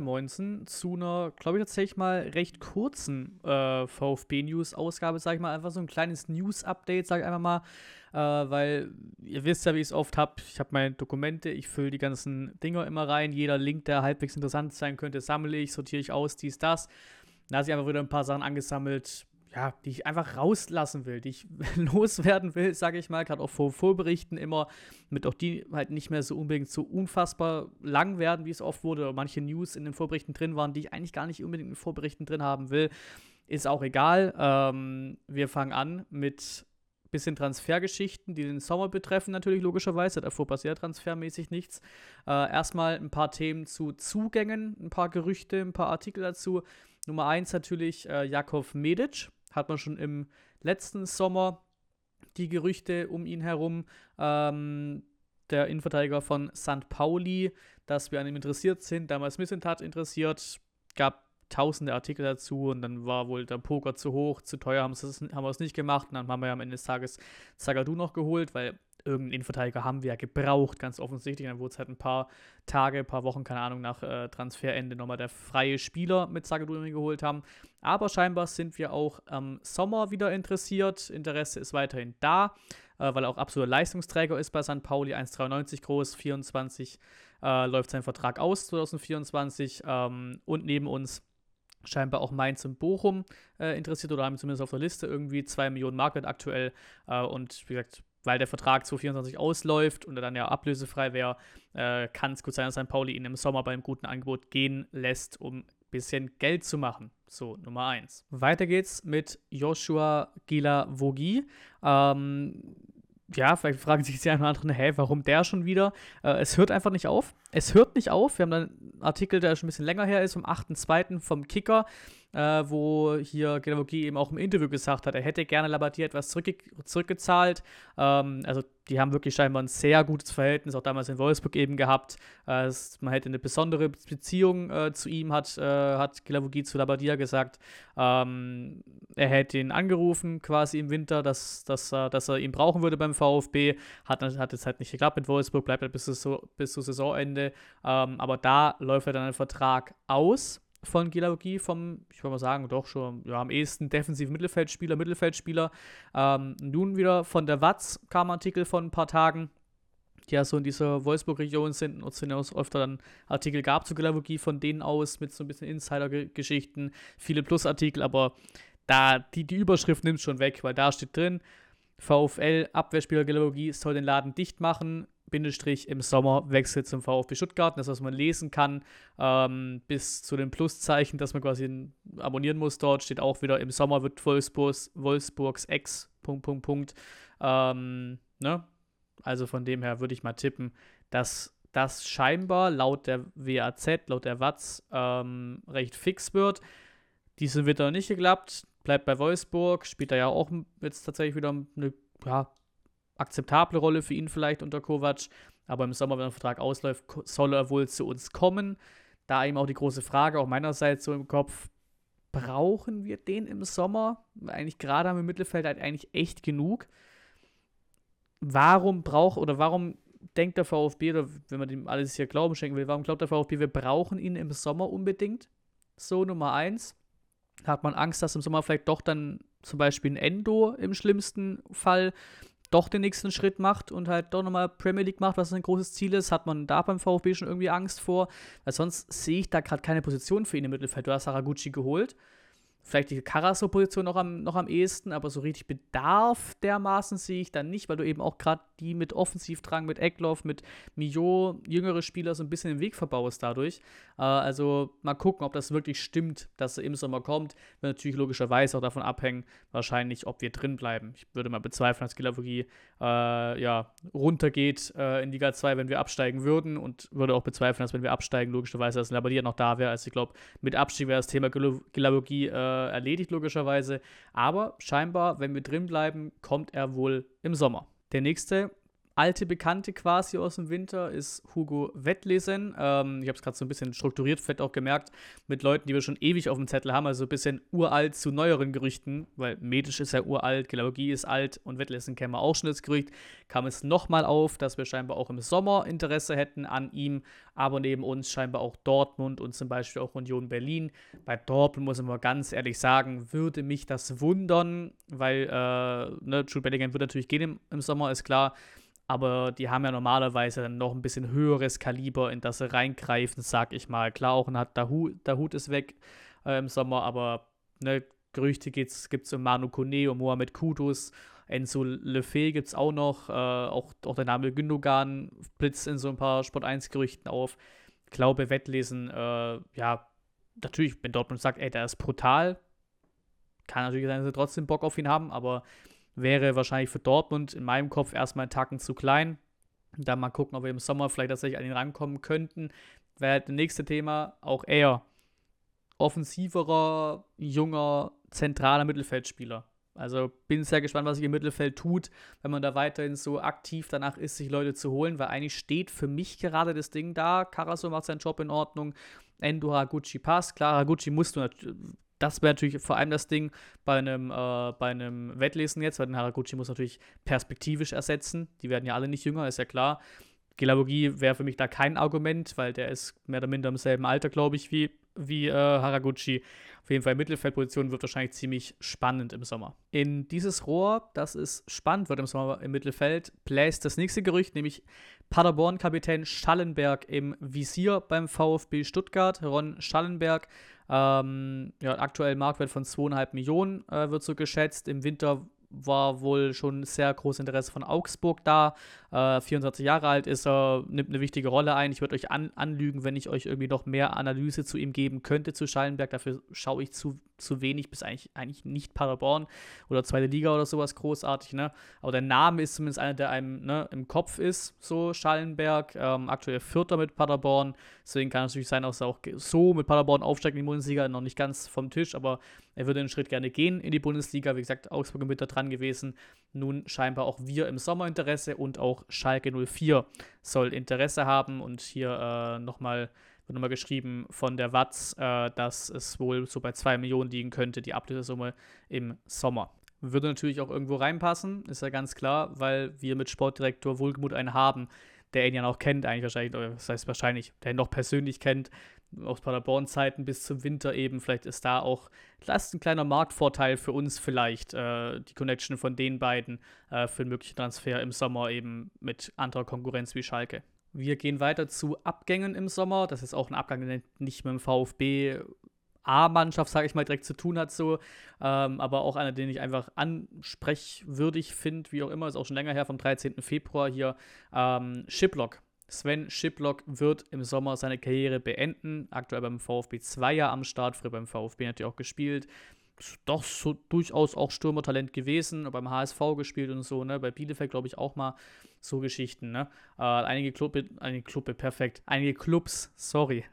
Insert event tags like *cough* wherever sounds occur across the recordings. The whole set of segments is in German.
Moinsen zu einer, glaube ich, tatsächlich mal recht kurzen äh, VfB-News-Ausgabe, sage ich mal, einfach so ein kleines News-Update, sage ich einfach mal, äh, weil ihr wisst ja, wie ich es oft habe, ich habe meine Dokumente, ich fülle die ganzen Dinger immer rein, jeder Link, der halbwegs interessant sein könnte, sammle ich, sortiere ich aus, dies, das. Da habe ich einfach wieder ein paar Sachen angesammelt, ja, die ich einfach rauslassen will, die ich *laughs* loswerden will, sage ich mal, gerade auch vor Vorberichten immer, damit auch die halt nicht mehr so unbedingt so unfassbar lang werden, wie es oft wurde, oder manche News in den Vorberichten drin waren, die ich eigentlich gar nicht unbedingt in Vorberichten drin haben will. Ist auch egal. Ähm, wir fangen an mit bisschen Transfergeschichten, die den Sommer betreffen, natürlich logischerweise. Davor passiert transfermäßig nichts. Äh, erstmal ein paar Themen zu Zugängen, ein paar Gerüchte, ein paar Artikel dazu. Nummer eins natürlich äh, Jakov Medic hat man schon im letzten Sommer die Gerüchte um ihn herum. Ähm, der Innenverteidiger von St. Pauli, dass wir an ihm interessiert sind, damals Missentat interessiert, gab tausende Artikel dazu und dann war wohl der Poker zu hoch, zu teuer, haben, wir es nicht gemacht und dann haben wir ja am Ende des Tages Zagadou noch geholt, weil irgendeinen Innenverteidiger haben wir ja gebraucht, ganz offensichtlich. Dann wurde es halt ein paar Tage, ein paar Wochen, keine Ahnung, nach äh, Transferende nochmal der freie Spieler mit Zagadou geholt haben. Aber scheinbar sind wir auch am Sommer wieder interessiert. Interesse ist weiterhin da, äh, weil er auch absoluter Leistungsträger ist bei St. Pauli, 1,93 groß, 24 äh, läuft sein Vertrag aus 2024 ähm, und neben uns scheinbar auch Mainz und Bochum äh, interessiert oder haben zumindest auf der Liste irgendwie 2 Millionen Mark aktuell. Äh, und wie gesagt, weil der Vertrag 2024 ausläuft und er dann ja ablösefrei wäre, äh, kann es gut sein, dass St. Pauli ihn im Sommer bei einem guten Angebot gehen lässt, um ein bisschen Geld zu machen. So, Nummer 1. Weiter geht's mit Joshua Gila-Vogi. Ähm, ja, vielleicht fragen sich die einen oder anderen, hä, warum der schon wieder? Äh, es hört einfach nicht auf. Es hört nicht auf. Wir haben dann einen Artikel, der schon ein bisschen länger her ist, vom 8.2. vom Kicker äh, wo hier Genavogi eben auch im Interview gesagt hat, er hätte gerne Labadie etwas zurückge zurückgezahlt. Ähm, also die haben wirklich scheinbar ein sehr gutes Verhältnis, auch damals in Wolfsburg eben gehabt. Äh, man hätte eine besondere Beziehung äh, zu ihm, hat, äh, hat Gilavogi zu Labadia gesagt. Ähm, er hätte ihn angerufen quasi im Winter, dass, dass, dass er ihn brauchen würde beim VfB. Hat, hat jetzt halt nicht geklappt mit Wolfsburg, bleibt halt bis, zu, bis zu Saisonende. Ähm, aber da läuft er dann ein Vertrag aus von Gilavogi, vom, ich würde mal sagen, doch schon ja, am ehesten defensiven Mittelfeldspieler, Mittelfeldspieler. Ähm, nun wieder von der Watz kam ein Artikel von ein paar Tagen, die ja so in dieser Wolfsburg-Region sind und es auch öfter dann Artikel gab zu Gilavogi von denen aus mit so ein bisschen Insider-Geschichten, viele Plus-Artikel, aber da die, die Überschrift nimmt schon weg, weil da steht drin, VfL Abwehrspieler Gilavogi soll den Laden dicht machen, Bindestrich im Sommer wechselt zum VfB Stuttgart. Das, was man lesen kann, ähm, bis zu dem Pluszeichen, dass man quasi abonnieren muss dort, steht auch wieder im Sommer wird Wolfsburgs, Wolfsburgs Ex, Punkt, Punkt, Punkt. Ähm, ne? Also von dem her würde ich mal tippen, dass das scheinbar laut der WAZ, laut der Watz, ähm, recht fix wird. Diesen wird noch nicht geklappt, bleibt bei Wolfsburg, spielt er ja auch jetzt tatsächlich wieder eine ja, akzeptable Rolle für ihn vielleicht unter Kovac. Aber im Sommer, wenn der Vertrag ausläuft, soll er wohl zu uns kommen. Da eben auch die große Frage, auch meinerseits so im Kopf, brauchen wir den im Sommer? Eigentlich gerade haben wir im Mittelfeld halt eigentlich echt genug. Warum braucht oder warum denkt der VfB, oder wenn man dem alles hier Glauben schenken will, warum glaubt der VfB, wir brauchen ihn im Sommer unbedingt? So, Nummer eins. Hat man Angst, dass im Sommer vielleicht doch dann zum Beispiel ein Endo im schlimmsten Fall doch den nächsten Schritt macht und halt doch nochmal Premier League macht, was ein großes Ziel ist, hat man da beim VfB schon irgendwie Angst vor. Weil sonst sehe ich da gerade keine Position für ihn im Mittelfeld. Du hast Saraguchi geholt vielleicht die Karaso-Position noch am, noch am ehesten, aber so richtig Bedarf dermaßen sehe ich dann nicht, weil du eben auch gerade die mit Offensivdrang, mit Eckloff, mit Mio, jüngere Spieler so ein bisschen den Weg verbaust dadurch. Äh, also mal gucken, ob das wirklich stimmt, dass er im Sommer kommt. Wird natürlich logischerweise auch davon abhängen, wahrscheinlich, ob wir drin bleiben. Ich würde mal bezweifeln, dass Gilavogi äh, ja, runtergeht äh, in Liga 2, wenn wir absteigen würden und würde auch bezweifeln, dass wenn wir absteigen, logischerweise, dass Labadier noch da wäre. Also ich glaube, mit Abstieg wäre das Thema Gilavogi äh, äh, erledigt, logischerweise. Aber scheinbar, wenn wir drin bleiben, kommt er wohl im Sommer. Der nächste alte Bekannte quasi aus dem Winter ist Hugo Wettlesen. Ähm, ich habe es gerade so ein bisschen strukturiert, vielleicht auch gemerkt, mit Leuten, die wir schon ewig auf dem Zettel haben, also ein bisschen uralt zu neueren Gerüchten, weil Medisch ist ja uralt, Geologie ist alt und Wettlesen kennen wir auch schon das Gerücht, kam es nochmal auf, dass wir scheinbar auch im Sommer Interesse hätten an ihm, aber neben uns scheinbar auch Dortmund und zum Beispiel auch Union Berlin. Bei Dortmund muss ich mal ganz ehrlich sagen, würde mich das wundern, weil äh, ne, Jude Bellingham wird natürlich gehen im, im Sommer, ist klar aber die haben ja normalerweise noch ein bisschen höheres Kaliber, in das sie reingreifen, sag ich mal. Klar, auch ein Dahut, Dahut ist weg äh, im Sommer, aber ne, Gerüchte gibt es um Manu Kone, um Mohamed Kudus, Enzo Lefebvre gibt es auch noch, äh, auch, auch der Name Gündogan blitzt in so ein paar Sport 1-Gerüchten auf. Glaube, Wettlesen, äh, ja, natürlich, wenn Dortmund sagt, ey, der ist brutal, kann natürlich sein, dass sie trotzdem Bock auf ihn haben, aber wäre wahrscheinlich für Dortmund in meinem Kopf erstmal einen Tacken zu klein. Dann mal gucken, ob wir im Sommer vielleicht tatsächlich an ihn rankommen könnten. Wäre halt das nächste Thema auch eher offensiverer, junger, zentraler Mittelfeldspieler. Also bin sehr gespannt, was sich im Mittelfeld tut, wenn man da weiterhin so aktiv danach ist, sich Leute zu holen, weil eigentlich steht für mich gerade das Ding da. Karaso macht seinen Job in Ordnung. Endo Haraguchi passt. Klar, Haraguchi musst du das wäre natürlich vor allem das Ding bei einem, äh, bei einem Wettlesen jetzt, weil den Haraguchi muss natürlich perspektivisch ersetzen. Die werden ja alle nicht jünger, ist ja klar. Gelavogie wäre für mich da kein Argument, weil der ist mehr oder minder im selben Alter, glaube ich, wie, wie äh, Haraguchi. Auf jeden Fall Mittelfeldposition wird wahrscheinlich ziemlich spannend im Sommer. In dieses Rohr, das ist spannend wird im Sommer im Mittelfeld, bläst das nächste Gerücht, nämlich Paderborn-Kapitän Schallenberg im Visier beim VfB Stuttgart. Ron Schallenberg ähm, ja, aktuell Marktwert von 2,5 Millionen äh, wird so geschätzt. Im Winter war wohl schon sehr großes Interesse von Augsburg da. Äh, 24 Jahre alt ist er, nimmt eine wichtige Rolle ein. Ich würde euch an, anlügen, wenn ich euch irgendwie noch mehr Analyse zu ihm geben könnte, zu Schallenberg. Dafür schaue ich zu, zu wenig, bis eigentlich, eigentlich nicht Paderborn oder zweite Liga oder sowas großartig. Ne? Aber der Name ist zumindest einer, der einem ne, im Kopf ist, so Schallenberg. Ähm, aktuell Vierter mit Paderborn. Deswegen kann es natürlich sein, dass er auch so mit Paderborn aufsteigt in die Bundesliga. Noch nicht ganz vom Tisch, aber er würde einen Schritt gerne gehen in die Bundesliga. Wie gesagt, Augsburg im Winter dran gewesen. Nun scheinbar auch wir im Sommer Interesse und auch Schalke 04 soll Interesse haben. Und hier äh, nochmal wird nochmal geschrieben von der Watz, äh, dass es wohl so bei 2 Millionen liegen könnte, die Ablösesumme im Sommer. Würde natürlich auch irgendwo reinpassen, ist ja ganz klar, weil wir mit Sportdirektor Wohlgemut einen haben, der ihn ja noch kennt, eigentlich wahrscheinlich, oder das heißt wahrscheinlich, der ihn noch persönlich kennt, aus Paderborn-Zeiten bis zum Winter eben. Vielleicht ist da auch, das ein kleiner Marktvorteil für uns vielleicht, äh, die Connection von den beiden äh, für einen möglichen Transfer im Sommer eben mit anderer Konkurrenz wie Schalke. Wir gehen weiter zu Abgängen im Sommer. Das ist auch ein Abgang, der nicht mit dem VfB A-Mannschaft, sage ich mal, direkt zu tun hat, so. Ähm, aber auch einer, den ich einfach ansprechwürdig finde, wie auch immer, ist auch schon länger her, vom 13. Februar hier. Ähm, Shiplock Sven Schiplock wird im Sommer seine Karriere beenden. Aktuell beim VfB 2 Jahre am Start, früher beim VfB natürlich auch gespielt. Doch so durchaus auch Stürmertalent gewesen, beim HSV gespielt und so, ne? Bei Bielefeld, glaube ich, auch mal so Geschichten, ne? Äh, einige Clubbe, einige Clubbe, perfekt. Einige Clubs, sorry.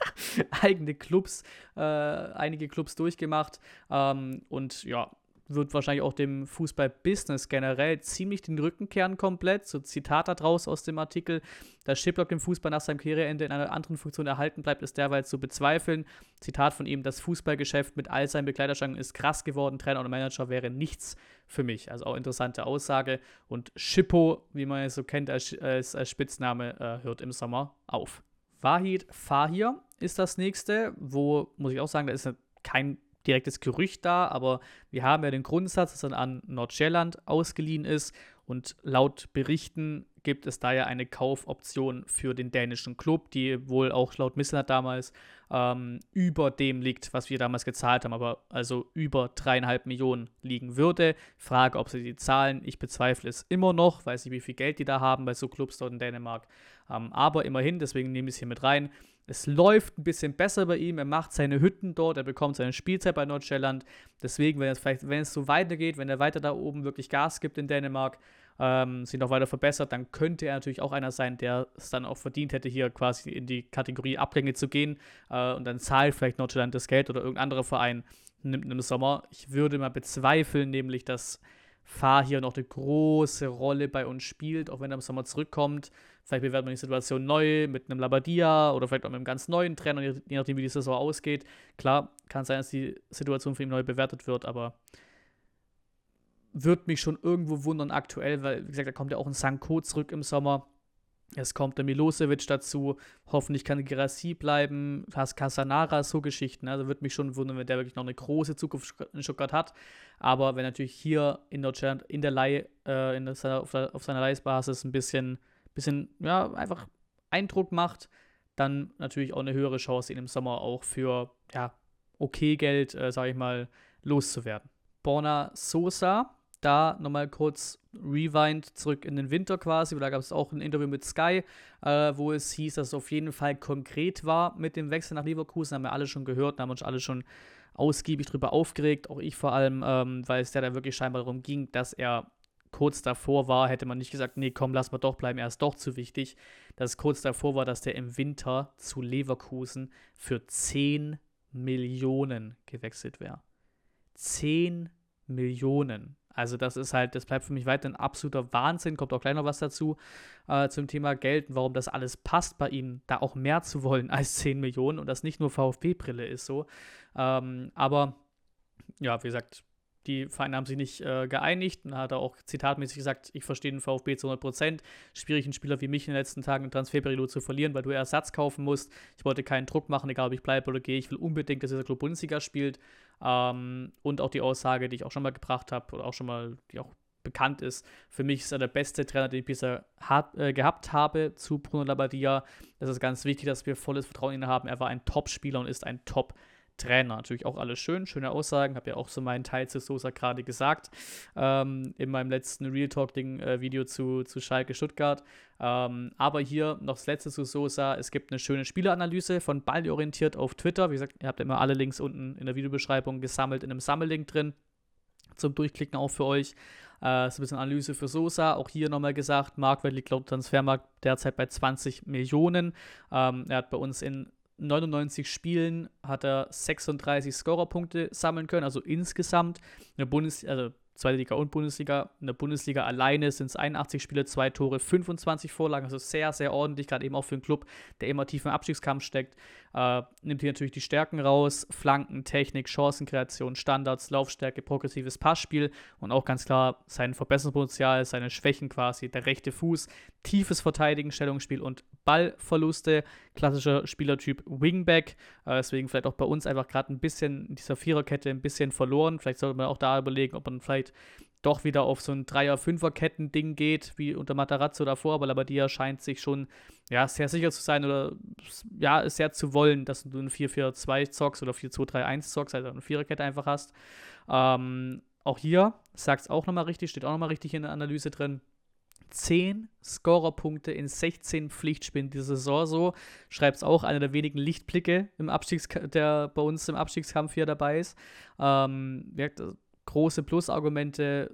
*laughs* eigene Clubs, äh, einige Clubs durchgemacht. Ähm, und ja, wird wahrscheinlich auch dem Fußball-Business generell ziemlich den Rücken kehren komplett. So Zitat daraus aus dem Artikel, dass Shiplock im Fußball nach seinem Karriereende in einer anderen Funktion erhalten bleibt, ist derweil zu bezweifeln. Zitat von ihm, das Fußballgeschäft mit all seinen Begleiterschranken ist krass geworden, Trainer oder Manager wäre nichts für mich. Also auch interessante Aussage. Und Schippo, wie man es so kennt als, als, als Spitzname, äh, hört im Sommer auf. Wahid Fahir ist das nächste, wo, muss ich auch sagen, da ist kein direktes Gerücht da, aber wir haben ja den Grundsatz, dass er an Nordjylland ausgeliehen ist und laut Berichten gibt es da ja eine Kaufoption für den dänischen Club, die wohl auch laut Missenat damals ähm, über dem liegt, was wir damals gezahlt haben, aber also über dreieinhalb Millionen liegen würde. Frage, ob sie die zahlen, ich bezweifle es immer noch, weiß nicht, wie viel Geld die da haben bei so Clubs dort in Dänemark. Ähm, aber immerhin, deswegen nehme ich es hier mit rein. Es läuft ein bisschen besser bei ihm. Er macht seine Hütten dort, er bekommt seine Spielzeit bei Nordschelland. Deswegen, wenn es vielleicht, wenn es so weitergeht, wenn er weiter da oben wirklich Gas gibt in Dänemark, ähm, sich noch weiter verbessert, dann könnte er natürlich auch einer sein, der es dann auch verdient hätte, hier quasi in die Kategorie Abgänge zu gehen. Äh, und dann zahlt vielleicht Nordschelland das Geld oder irgendein anderer Verein nimmt im Sommer. Ich würde mal bezweifeln, nämlich, dass Fahr hier noch eine große Rolle bei uns spielt, auch wenn er im Sommer zurückkommt. Vielleicht bewertet man die Situation neu mit einem Labadia oder vielleicht auch mit einem ganz neuen Trainer, je nachdem, wie die Saison ausgeht. Klar, kann sein, dass die Situation für ihn neu bewertet wird, aber wird mich schon irgendwo wundern aktuell, weil, wie gesagt, da kommt ja auch ein Sanko zurück im Sommer. Es kommt der Milosevic dazu. Hoffentlich kann Gerassi bleiben. Hast Casanara, so Geschichten. Also würde mich schon wundern, wenn der wirklich noch eine große Zukunft in Stuttgart hat. Aber wenn natürlich hier in Deutschland in der Leihe, äh, in der, auf, der, auf seiner Leihbasis ein bisschen, bisschen, ja, einfach Eindruck macht, dann natürlich auch eine höhere Chance, ihn im Sommer auch für, ja, okay Geld, äh, sage ich mal, loszuwerden. Borna Sosa, da nochmal kurz Rewind zurück in den Winter quasi, weil da gab es auch ein Interview mit Sky, äh, wo es hieß, dass es auf jeden Fall konkret war mit dem Wechsel nach Leverkusen. Haben wir alle schon gehört, haben uns alle schon ausgiebig darüber aufgeregt, auch ich vor allem, ähm, weil es ja da wirklich scheinbar darum ging, dass er kurz davor war, hätte man nicht gesagt, nee, komm, lass mal doch bleiben, er ist doch zu wichtig. Dass es kurz davor war, dass der im Winter zu Leverkusen für 10 Millionen gewechselt wäre. 10 Millionen. Also das ist halt, das bleibt für mich weiter ein absoluter Wahnsinn. Kommt auch gleich noch was dazu äh, zum Thema Geld und warum das alles passt bei ihm, da auch mehr zu wollen *laughs* als 10 Millionen und das nicht nur VfB-Brille ist so. Ähm, aber ja, wie gesagt, die Vereine haben sich nicht äh, geeinigt. Und hat er auch zitatmäßig gesagt, ich verstehe den VfB zu 100 Prozent. Schwierig, einen Spieler wie mich in den letzten Tagen in Transferperiode zu verlieren, weil du Ersatz kaufen musst. Ich wollte keinen Druck machen, egal ob ich bleibe oder gehe. Ich will unbedingt, dass dieser Club Bundesliga spielt. Ähm, und auch die Aussage, die ich auch schon mal gebracht habe oder auch schon mal, die auch bekannt ist. Für mich ist er der beste Trainer, den ich bisher hab, äh, gehabt habe zu Bruno Labbadia. Es ist ganz wichtig, dass wir volles Vertrauen in ihn haben. Er war ein Top-Spieler und ist ein Top-Trainer. Trainer. Natürlich auch alles schön, schöne Aussagen. Habe ja auch so meinen Teil zu Sosa gerade gesagt ähm, in meinem letzten Real Talk-Video äh, zu, zu Schalke Stuttgart. Ähm, aber hier noch das letzte zu Sosa. Es gibt eine schöne Spieleranalyse von Ballorientiert auf Twitter. Wie gesagt, ihr habt immer alle Links unten in der Videobeschreibung gesammelt in einem Sammellink drin. Zum Durchklicken auch für euch. Äh, so ein bisschen Analyse für Sosa. Auch hier nochmal gesagt, Marktwert liegt laut Transfermarkt derzeit bei 20 Millionen. Ähm, er hat bei uns in 99 Spielen hat er 36 Scorerpunkte sammeln können, also insgesamt. Eine Bundes also Zweite Liga und Bundesliga. In der Bundesliga alleine sind es 81 Spiele, zwei Tore, 25 Vorlagen. Also sehr, sehr ordentlich, gerade eben auch für einen Club, der immer tief im Abstiegskampf steckt. Äh, nimmt hier natürlich die Stärken raus: Flanken, Technik, Chancenkreation, Standards, Laufstärke, progressives Passspiel und auch ganz klar sein Verbesserungspotenzial, seine Schwächen quasi. Der rechte Fuß, tiefes Verteidigen, Stellungsspiel und Ballverluste. Klassischer Spielertyp Wingback. Äh, deswegen vielleicht auch bei uns einfach gerade ein bisschen in dieser Viererkette ein bisschen verloren. Vielleicht sollte man auch da überlegen, ob man vielleicht doch wieder auf so ein Dreier-Fünfer-Ketten-Ding geht, wie unter Matarazzo davor, aber Labadia scheint sich schon ja, sehr sicher zu sein oder ja, sehr zu wollen, dass du ein 4-4-2 zockst oder 4-2-3-1 zockst, also eine Viererkette einfach hast. Ähm, auch hier, sagt es auch nochmal richtig, steht auch nochmal richtig in der Analyse drin. 10 Scorerpunkte in 16 Pflichtspielen diese Saison so. Schreibt es auch, einer der wenigen Lichtblicke im Abstiegs der bei uns im Abstiegskampf hier dabei ist. Ähm, große Plusargumente,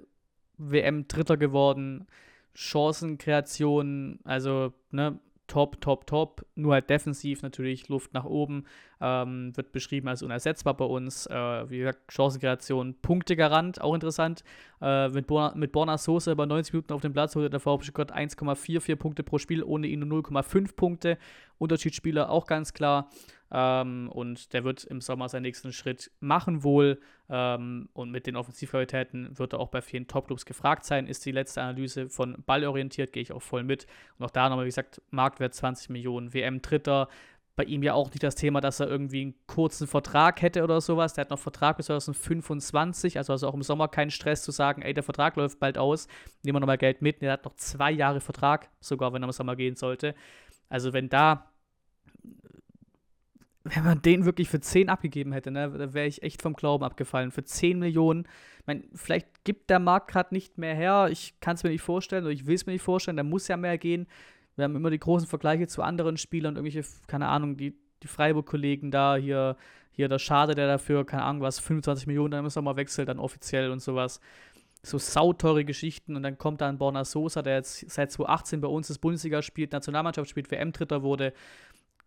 WM Dritter geworden, Chancenkreation, also ne, top, top, top. Nur halt defensiv natürlich Luft nach oben. Ähm, wird beschrieben als unersetzbar bei uns. Äh, wie gesagt, Chancenkreation, Punktegarant, auch interessant. Äh, mit, Borna, mit Borna Soße über 90 Minuten auf dem Platz holte der VfB Stuttgart 1,44 Punkte pro Spiel, ohne ihn nur 0,5 Punkte. Unterschiedsspieler auch ganz klar. Ähm, und der wird im Sommer seinen nächsten Schritt machen wohl. Ähm, und mit den Offensivqualitäten wird er auch bei vielen Topclubs gefragt sein. Ist die letzte Analyse von ballorientiert, gehe ich auch voll mit. Und auch da nochmal, wie gesagt, Marktwert 20 Millionen, WM Dritter. Bei ihm ja auch nicht das Thema, dass er irgendwie einen kurzen Vertrag hätte oder sowas. Der hat noch Vertrag bis 2025, also, also auch im Sommer keinen Stress zu sagen, ey, der Vertrag läuft bald aus, nehmen wir nochmal Geld mit. Der hat noch zwei Jahre Vertrag, sogar wenn er im Sommer gehen sollte. Also wenn da wenn man den wirklich für 10 abgegeben hätte, ne, da wäre ich echt vom Glauben abgefallen. Für 10 Millionen, ich meine, vielleicht gibt der Markt gerade nicht mehr her, ich kann es mir nicht vorstellen oder ich will es mir nicht vorstellen, da muss ja mehr gehen. Wir haben immer die großen Vergleiche zu anderen Spielern, irgendwelche, keine Ahnung, die, die Freiburg-Kollegen da, hier, hier der Schade, der dafür, keine Ahnung was, 25 Millionen, dann wir mal wechseln, dann offiziell und sowas. So sauteure Geschichten und dann kommt da ein Borna Sosa, der jetzt seit 2018 bei uns das Bundesliga spielt, Nationalmannschaft spielt, WM-Dritter wurde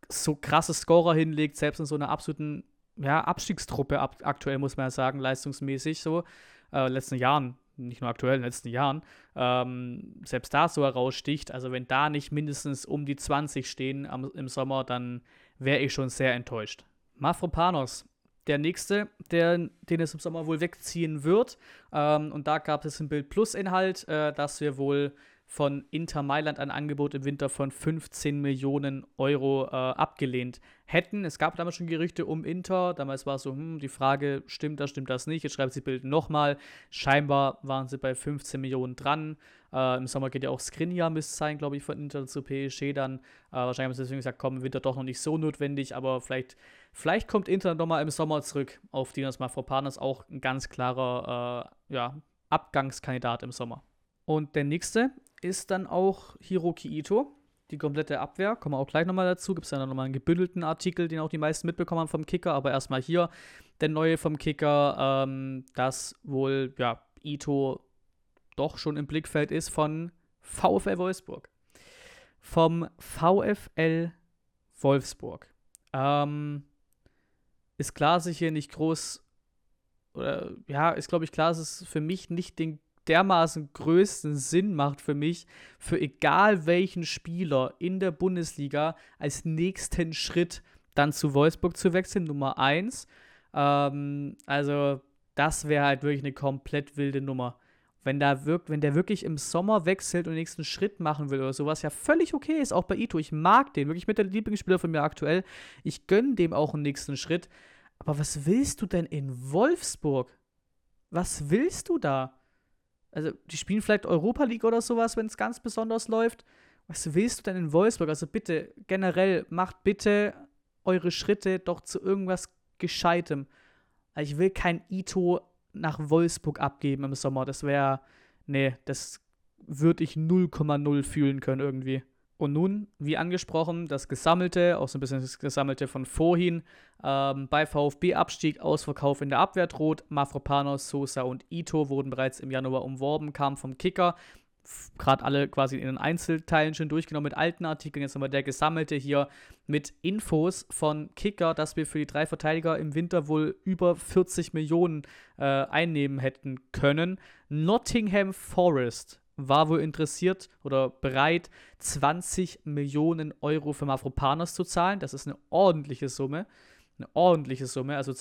so krasse Scorer hinlegt, selbst in so einer absoluten ja, Abstiegstruppe ab, aktuell, muss man ja sagen, leistungsmäßig so, äh, letzten Jahren nicht nur aktuell, in den letzten Jahren, ähm, selbst da so heraussticht. Also wenn da nicht mindestens um die 20 stehen am, im Sommer, dann wäre ich schon sehr enttäuscht. Mafropanos, der nächste, der, den es im Sommer wohl wegziehen wird. Ähm, und da gab es im Bild Plus-Inhalt, äh, dass wir wohl von Inter Mailand ein Angebot im Winter von 15 Millionen Euro äh, abgelehnt hätten. Es gab damals schon Gerüchte um Inter. Damals war so, hm, die Frage, stimmt das, stimmt das nicht? Jetzt schreibt sie Bild nochmal. Scheinbar waren sie bei 15 Millionen dran. Äh, Im Sommer geht ja auch Skriniar, müsste sein, glaube ich, von Inter zu PSG dann. Äh, wahrscheinlich haben sie deswegen gesagt, komm, im Winter doch noch nicht so notwendig, aber vielleicht, vielleicht kommt Inter nochmal im Sommer zurück auf Dinas Mafropanos. Auch ein ganz klarer äh, ja, Abgangskandidat im Sommer. Und der nächste ist dann auch Hiroki Ito. Die komplette Abwehr, kommen wir auch gleich nochmal dazu. Gibt es dann nochmal einen gebündelten Artikel, den auch die meisten mitbekommen haben vom Kicker. Aber erstmal hier der neue vom Kicker, ähm, dass wohl ja, Ito doch schon im Blickfeld ist von VfL Wolfsburg. Vom VfL Wolfsburg. Ähm, ist klar, dass ich hier nicht groß, oder ja, ist glaube ich klar, dass es für mich nicht den dermaßen größten Sinn macht für mich, für egal welchen Spieler in der Bundesliga als nächsten Schritt dann zu Wolfsburg zu wechseln, Nummer 1. Ähm, also, das wäre halt wirklich eine komplett wilde Nummer. Wenn, da wirkt, wenn der wirklich im Sommer wechselt und den nächsten Schritt machen will oder sowas, ja völlig okay ist, auch bei Ito. Ich mag den, wirklich mit der Lieblingsspieler von mir aktuell. Ich gönne dem auch einen nächsten Schritt. Aber was willst du denn in Wolfsburg? Was willst du da? Also, die spielen vielleicht Europa League oder sowas, wenn es ganz besonders läuft. Was willst du denn in Wolfsburg? Also bitte, generell, macht bitte eure Schritte doch zu irgendwas Gescheitem. Also ich will kein Ito nach Wolfsburg abgeben im Sommer. Das wäre, nee, das würde ich 0,0 fühlen können irgendwie. Und nun, wie angesprochen, das Gesammelte, auch so ein bisschen das Gesammelte von vorhin, ähm, bei VfB-Abstieg, Ausverkauf in der Abwehr droht. Mafropanos, Sosa und Ito wurden bereits im Januar umworben, kamen vom Kicker. Gerade alle quasi in den Einzelteilen schon durchgenommen mit alten Artikeln. Jetzt nochmal der Gesammelte hier mit Infos von Kicker, dass wir für die drei Verteidiger im Winter wohl über 40 Millionen äh, einnehmen hätten können. Nottingham Forest war wohl interessiert oder bereit, 20 Millionen Euro für Mafropanos zu zahlen. Das ist eine ordentliche Summe. Eine ordentliche Summe. Also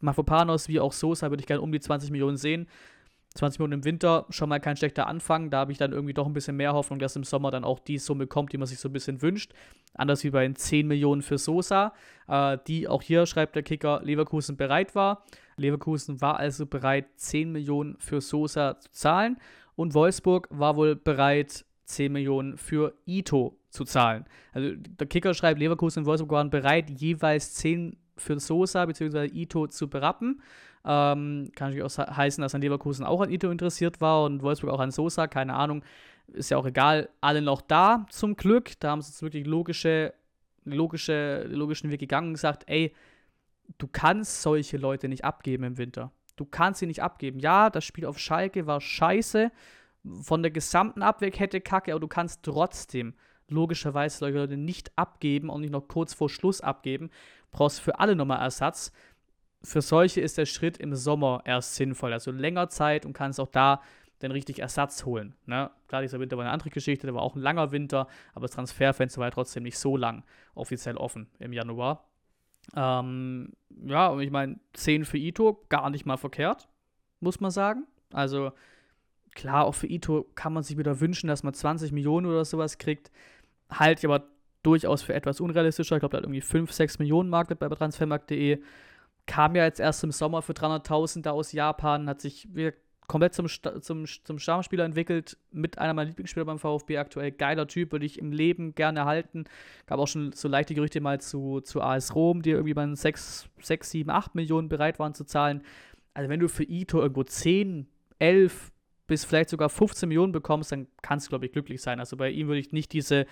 Mafropanos wie auch Sosa würde ich gerne um die 20 Millionen sehen. 20 Millionen im Winter schon mal kein schlechter Anfang. Da habe ich dann irgendwie doch ein bisschen mehr Hoffnung, dass im Sommer dann auch die Summe kommt, die man sich so ein bisschen wünscht. Anders wie bei den 10 Millionen für Sosa, äh, die auch hier, schreibt der Kicker, Leverkusen bereit war. Leverkusen war also bereit, 10 Millionen für Sosa zu zahlen und Wolfsburg war wohl bereit, 10 Millionen für Ito zu zahlen. Also der Kicker schreibt, Leverkusen und Wolfsburg waren bereit, jeweils 10 für Sosa bzw. Ito zu berappen. Ähm, kann natürlich auch heißen, dass an Leverkusen auch an Ito interessiert war und Wolfsburg auch an Sosa, keine Ahnung. Ist ja auch egal. Alle noch da, zum Glück. Da haben sie jetzt wirklich logische, logische, logischen Weg gegangen und gesagt, ey, du kannst solche Leute nicht abgeben im Winter. Du kannst sie nicht abgeben. Ja, das Spiel auf Schalke war scheiße. Von der gesamten Abwehrkette kacke, aber du kannst trotzdem logischerweise solche Leute nicht abgeben und nicht noch kurz vor Schluss abgeben. Brauchst für alle nochmal Ersatz. Für solche ist der Schritt im Sommer erst sinnvoll. Also länger Zeit und kannst auch da dann richtig Ersatz holen. Ne? Klar, dieser Winter war eine andere Geschichte, der war auch ein langer Winter, aber das Transferfenster war ja trotzdem nicht so lang offiziell offen im Januar. Ähm, ja, ich meine, 10 für Ito, gar nicht mal verkehrt, muss man sagen. Also, klar, auch für Ito kann man sich wieder wünschen, dass man 20 Millionen oder sowas kriegt. Halte ich aber durchaus für etwas unrealistischer. Ich glaube, der hat irgendwie 5, 6 Millionen Markt bei transfermarkt.de. Kam ja jetzt erst im Sommer für 300.000 da aus Japan, hat sich komplett zum, zum, zum Stammspieler entwickelt, mit einer meiner Lieblingsspieler beim VfB aktuell. Geiler Typ, würde ich im Leben gerne halten. Gab auch schon so leichte Gerüchte mal zu, zu AS Rom, die irgendwie bei 6, 6, 7, 8 Millionen bereit waren zu zahlen. Also wenn du für Ito irgendwo 10, 11 bis vielleicht sogar 15 Millionen bekommst, dann kannst du, glaube ich, glücklich sein. Also bei ihm würde ich nicht diese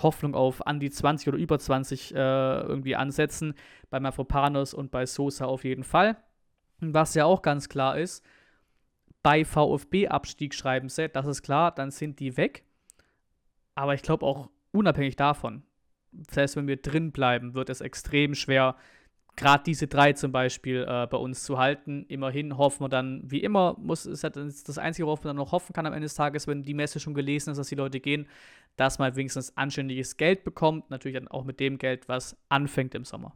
Hoffnung auf an die 20 oder über 20 äh, irgendwie ansetzen. Bei Mafropanos und bei Sosa auf jeden Fall. Was ja auch ganz klar ist, bei VfB-Abstieg schreiben sie, das ist klar, dann sind die weg. Aber ich glaube auch unabhängig davon, selbst wenn wir drin bleiben, wird es extrem schwer, gerade diese drei zum Beispiel äh, bei uns zu halten. Immerhin hoffen wir dann, wie immer, muss ist das Einzige, worauf man dann noch hoffen kann am Ende des Tages, wenn die Messe schon gelesen ist, dass die Leute gehen, dass man wenigstens anständiges Geld bekommt. Natürlich dann auch mit dem Geld, was anfängt im Sommer.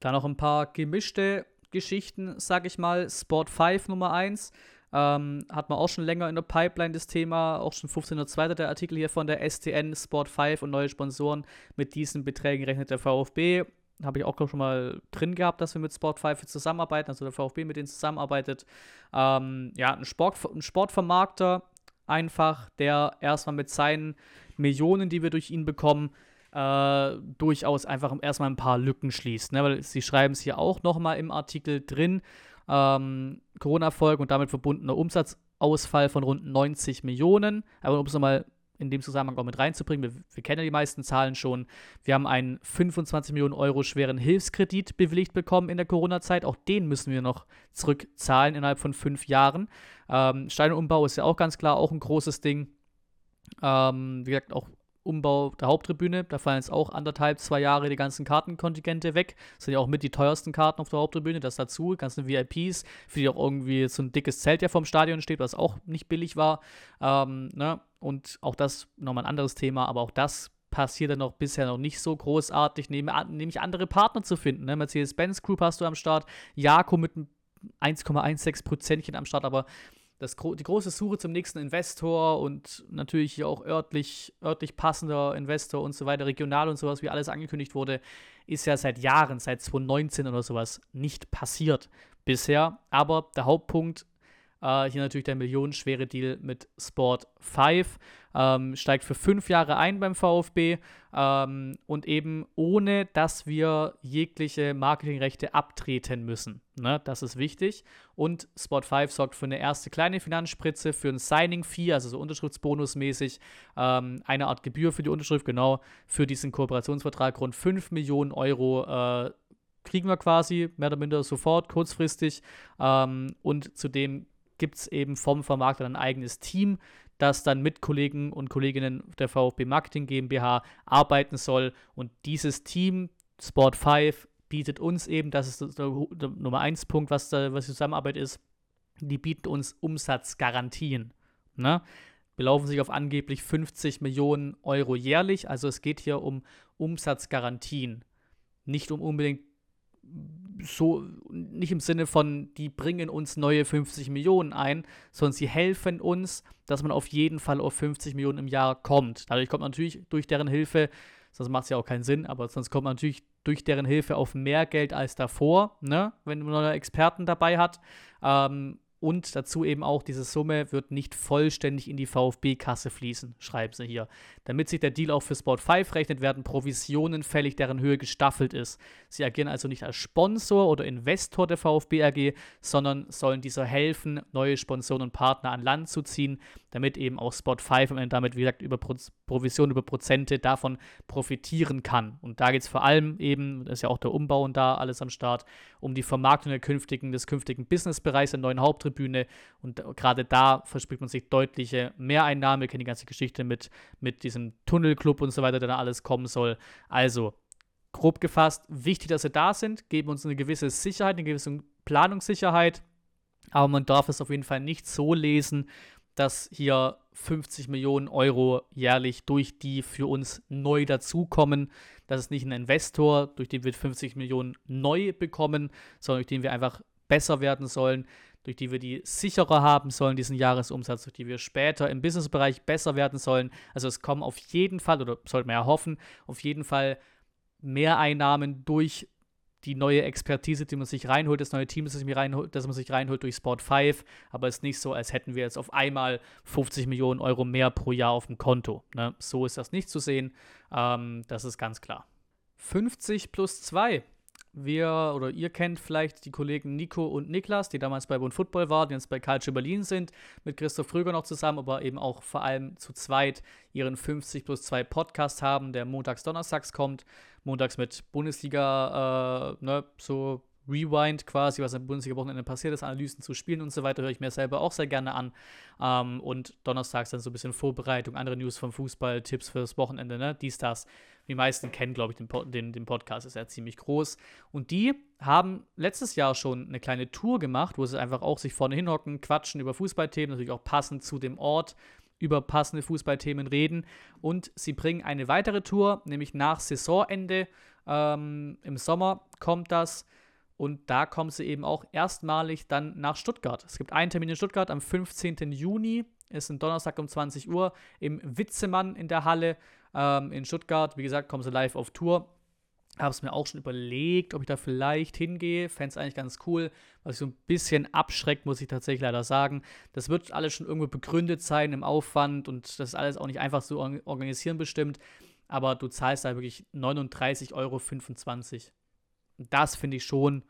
Dann noch ein paar gemischte Geschichten, sag ich mal. Sport 5 Nummer 1. Ähm, hat man auch schon länger in der Pipeline das Thema, auch schon 15.02. der Artikel hier von der STN Sport 5 und neue Sponsoren. Mit diesen Beträgen rechnet der VfB habe ich auch schon mal drin gehabt, dass wir mit Sport 5 zusammenarbeiten, also der VfB mit denen zusammenarbeitet. Ähm, ja, ein, Sport, ein Sportvermarkter einfach, der erstmal mit seinen Millionen, die wir durch ihn bekommen, äh, durchaus einfach erstmal ein paar Lücken schließt. Ne? Weil sie schreiben es hier auch nochmal im Artikel drin. Ähm, Corona-Folgen und damit verbundener Umsatzausfall von rund 90 Millionen. Aber um es nochmal in dem Zusammenhang auch mit reinzubringen. Wir, wir, kennen ja die meisten Zahlen schon. Wir haben einen 25 Millionen Euro schweren Hilfskredit bewilligt bekommen in der Corona-Zeit. Auch den müssen wir noch zurückzahlen innerhalb von fünf Jahren. Ähm, Steinumbau ist ja auch ganz klar auch ein großes Ding. Ähm, wie gesagt, auch Umbau der Haupttribüne. Da fallen jetzt auch anderthalb, zwei Jahre die ganzen Kartenkontingente weg. Das sind ja auch mit die teuersten Karten auf der Haupttribüne. Das dazu, ganzen VIPs, für die auch irgendwie so ein dickes Zelt ja vom Stadion steht, was auch nicht billig war. Ähm, ne? Und auch das nochmal ein anderes Thema, aber auch das passiert dann noch bisher noch nicht so großartig, nämlich andere Partner zu finden. Ne? Mercedes-Benz Group hast du am Start, Jako mit 1,16 Prozentchen am Start, aber das, die große Suche zum nächsten Investor und natürlich auch örtlich, örtlich passender Investor und so weiter, regional und sowas, wie alles angekündigt wurde, ist ja seit Jahren, seit 2019 oder sowas, nicht passiert bisher. Aber der Hauptpunkt äh, hier natürlich der millionenschwere Deal mit Sport 5. Ähm, steigt für fünf Jahre ein beim VfB ähm, und eben ohne, dass wir jegliche Marketingrechte abtreten müssen. Ne? Das ist wichtig. Und Sport 5 sorgt für eine erste kleine Finanzspritze, für ein Signing-Fee, also so Unterschriftsbonus-mäßig, ähm, eine Art Gebühr für die Unterschrift, genau, für diesen Kooperationsvertrag rund 5 Millionen Euro. Äh, kriegen wir quasi mehr oder minder sofort, kurzfristig. Ähm, und zudem gibt es eben vom Vermarkter ein eigenes Team, das dann mit Kollegen und Kolleginnen der VfB Marketing GmbH arbeiten soll. Und dieses Team, Sport 5, bietet uns eben, das ist der, Nummer 1 Punkt, was, da, was die Zusammenarbeit ist, die bieten uns Umsatzgarantien. Ne? Belaufen sich auf angeblich 50 Millionen Euro jährlich. Also es geht hier um Umsatzgarantien. Nicht um unbedingt so nicht im Sinne von, die bringen uns neue 50 Millionen ein, sondern sie helfen uns, dass man auf jeden Fall auf 50 Millionen im Jahr kommt. Dadurch kommt man natürlich durch deren Hilfe, sonst macht es ja auch keinen Sinn, aber sonst kommt man natürlich durch deren Hilfe auf mehr Geld als davor, ne? wenn man neue Experten dabei hat. Ähm, und dazu eben auch, diese Summe wird nicht vollständig in die VfB-Kasse fließen, schreiben sie hier. Damit sich der Deal auch für Sport 5 rechnet, werden Provisionen fällig, deren Höhe gestaffelt ist. Sie agieren also nicht als Sponsor oder Investor der VfB AG, sondern sollen dieser helfen, neue Sponsoren und Partner an Land zu ziehen, damit eben auch Sport 5 und damit, wie gesagt, über Pro Provisionen, über Prozente davon profitieren kann. Und da geht es vor allem eben, das ist ja auch der Umbau und da alles am Start, um die Vermarktung der künftigen, des künftigen Businessbereichs der neuen Haupttribüne Tribüne. Und gerade da verspricht man sich deutliche Mehreinnahmen. Wir kennen die ganze Geschichte mit, mit diesem Tunnelclub und so weiter, der da alles kommen soll. Also, grob gefasst, wichtig, dass sie da sind, geben uns eine gewisse Sicherheit, eine gewisse Planungssicherheit. Aber man darf es auf jeden Fall nicht so lesen, dass hier 50 Millionen Euro jährlich durch die für uns neu dazukommen. Das ist nicht ein Investor, durch den wir 50 Millionen neu bekommen, sondern durch den wir einfach besser werden sollen durch die wir die sicherer haben sollen, diesen Jahresumsatz, durch die wir später im Businessbereich besser werden sollen. Also es kommen auf jeden Fall, oder sollte man ja hoffen, auf jeden Fall mehr Einnahmen durch die neue Expertise, die man sich reinholt, das neue Team, das, reinholt, das man sich reinholt durch Sport 5. Aber es ist nicht so, als hätten wir jetzt auf einmal 50 Millionen Euro mehr pro Jahr auf dem Konto. Ne? So ist das nicht zu sehen. Ähm, das ist ganz klar. 50 plus 2 wir oder ihr kennt vielleicht die Kollegen Nico und Niklas, die damals bei Bund Football waren, die jetzt bei Calcio Berlin sind, mit Christoph Fröger noch zusammen, aber eben auch vor allem zu zweit ihren 50 plus 2 Podcast haben, der montags, donnerstags kommt. Montags mit Bundesliga, äh, ne, so Rewind quasi, was am Bundesliga-Wochenende passiert ist, Analysen zu spielen und so weiter, höre ich mir selber auch sehr gerne an. Ähm, und donnerstags dann so ein bisschen Vorbereitung, andere News vom Fußball, Tipps fürs Wochenende, ne? Dies, das. Die meisten kennen, glaube ich, den, den, den Podcast, ist ja ziemlich groß. Und die haben letztes Jahr schon eine kleine Tour gemacht, wo sie einfach auch sich vorne hinhocken, quatschen über Fußballthemen, natürlich auch passend zu dem Ort, über passende Fußballthemen reden. Und sie bringen eine weitere Tour, nämlich nach Saisonende. Ähm, Im Sommer kommt das. Und da kommen sie eben auch erstmalig dann nach Stuttgart. Es gibt einen Termin in Stuttgart am 15. Juni, ist ein Donnerstag um 20 Uhr, im Witzemann in der Halle ähm, in Stuttgart. Wie gesagt, kommen sie live auf Tour. Habe es mir auch schon überlegt, ob ich da vielleicht hingehe. Fände es eigentlich ganz cool. Was ich so ein bisschen abschreckt, muss ich tatsächlich leider sagen. Das wird alles schon irgendwo begründet sein im Aufwand und das ist alles auch nicht einfach zu organisieren bestimmt. Aber du zahlst da wirklich 39,25 Euro das finde ich schon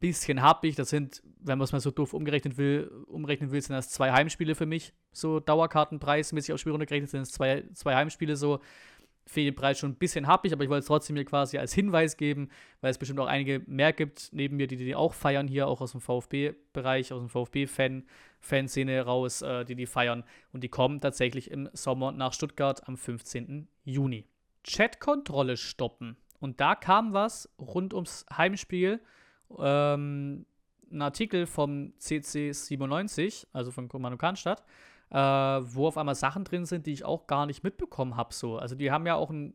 bisschen happig. Das sind, wenn man es mal so doof umgerechnet will, umrechnen will, sind das zwei Heimspiele für mich. So Dauerkartenpreismäßig auf Spielrunde gerechnet sind es zwei, zwei Heimspiele so. Für den Preis schon ein bisschen happig, aber ich wollte es trotzdem mir quasi als Hinweis geben, weil es bestimmt auch einige mehr gibt, neben mir, die die auch feiern, hier auch aus dem VfB-Bereich, aus dem VfB-Fanszene raus, äh, die die feiern. Und die kommen tatsächlich im Sommer nach Stuttgart am 15. Juni. Chatkontrolle stoppen. Und da kam was rund ums Heimspiel. Ähm, ein Artikel vom CC 97, also von Kommando Kahnstadt, äh, wo auf einmal Sachen drin sind, die ich auch gar nicht mitbekommen habe. So. Also die haben ja auch ein,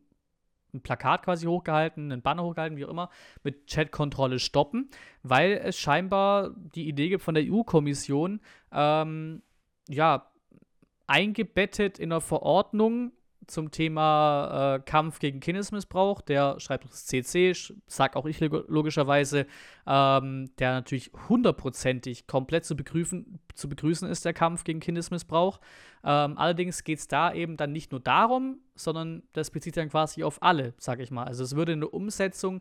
ein Plakat quasi hochgehalten, einen Banner hochgehalten, wie auch immer, mit Chatkontrolle stoppen, weil es scheinbar die Idee gibt von der EU-Kommission, ähm, ja, eingebettet in einer Verordnung zum Thema äh, Kampf gegen Kindesmissbrauch. Der schreibt das CC, sagt auch ich logischerweise, ähm, der natürlich hundertprozentig komplett zu begrüßen, zu begrüßen ist, der Kampf gegen Kindesmissbrauch. Ähm, allerdings geht es da eben dann nicht nur darum, sondern das bezieht dann quasi auf alle, sage ich mal. Also es würde eine Umsetzung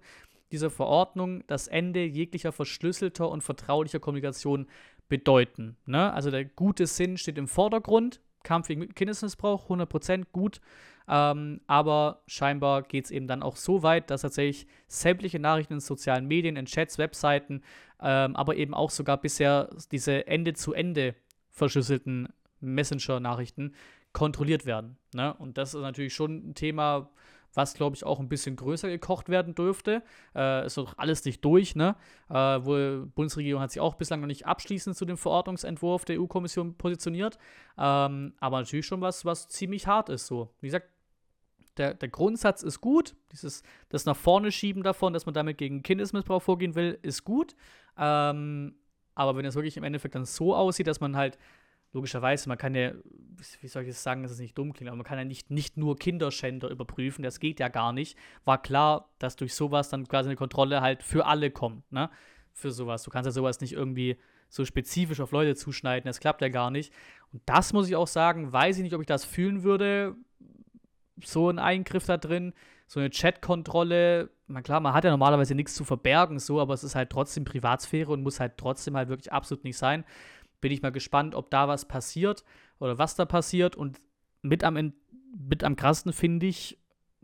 dieser Verordnung das Ende jeglicher verschlüsselter und vertraulicher Kommunikation bedeuten. Ne? Also der gute Sinn steht im Vordergrund, Kampf gegen Kindesmissbrauch, 100% gut. Ähm, aber scheinbar geht es eben dann auch so weit, dass tatsächlich sämtliche Nachrichten in sozialen Medien, in Chats, Webseiten, ähm, aber eben auch sogar bisher diese Ende-zu-Ende verschlüsselten Messenger-Nachrichten kontrolliert werden. Ne? Und das ist natürlich schon ein Thema, was glaube ich auch ein bisschen größer gekocht werden dürfte. Äh, ist doch alles nicht durch, ne? Äh, wohl Bundesregierung hat sich auch bislang noch nicht abschließend zu dem Verordnungsentwurf der EU-Kommission positioniert. Ähm, aber natürlich schon was, was ziemlich hart ist so. Wie gesagt, der, der Grundsatz ist gut. Dieses, das nach vorne schieben davon, dass man damit gegen Kindesmissbrauch vorgehen will, ist gut. Ähm, aber wenn es wirklich im Endeffekt dann so aussieht, dass man halt logischerweise, man kann ja, wie soll ich das sagen, dass es nicht dumm klingt, aber man kann ja nicht, nicht nur Kinderschänder überprüfen, das geht ja gar nicht. War klar, dass durch sowas dann quasi eine Kontrolle halt für alle kommt, ne? Für sowas. Du kannst ja sowas nicht irgendwie so spezifisch auf Leute zuschneiden, das klappt ja gar nicht. Und das muss ich auch sagen, weiß ich nicht, ob ich das fühlen würde, so ein Eingriff da drin, so eine Chat-Kontrolle. Na klar, man hat ja normalerweise nichts zu verbergen, so, aber es ist halt trotzdem Privatsphäre und muss halt trotzdem halt wirklich absolut nicht sein bin ich mal gespannt, ob da was passiert oder was da passiert. Und mit am, mit am krassesten finde ich,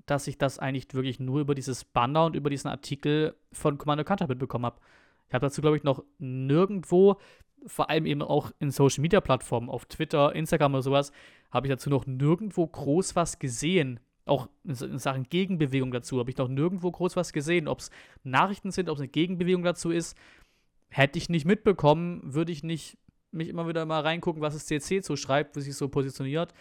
dass ich das eigentlich wirklich nur über dieses Banner und über diesen Artikel von Commando Contra mitbekommen habe. Ich habe dazu, glaube ich, noch nirgendwo, vor allem eben auch in Social Media Plattformen, auf Twitter, Instagram oder sowas, habe ich dazu noch nirgendwo groß was gesehen. Auch in Sachen Gegenbewegung dazu habe ich noch nirgendwo groß was gesehen. Ob es Nachrichten sind, ob es eine Gegenbewegung dazu ist, hätte ich nicht mitbekommen, würde ich nicht mich immer wieder mal reingucken, was das CC so schreibt, wie sich so positioniert.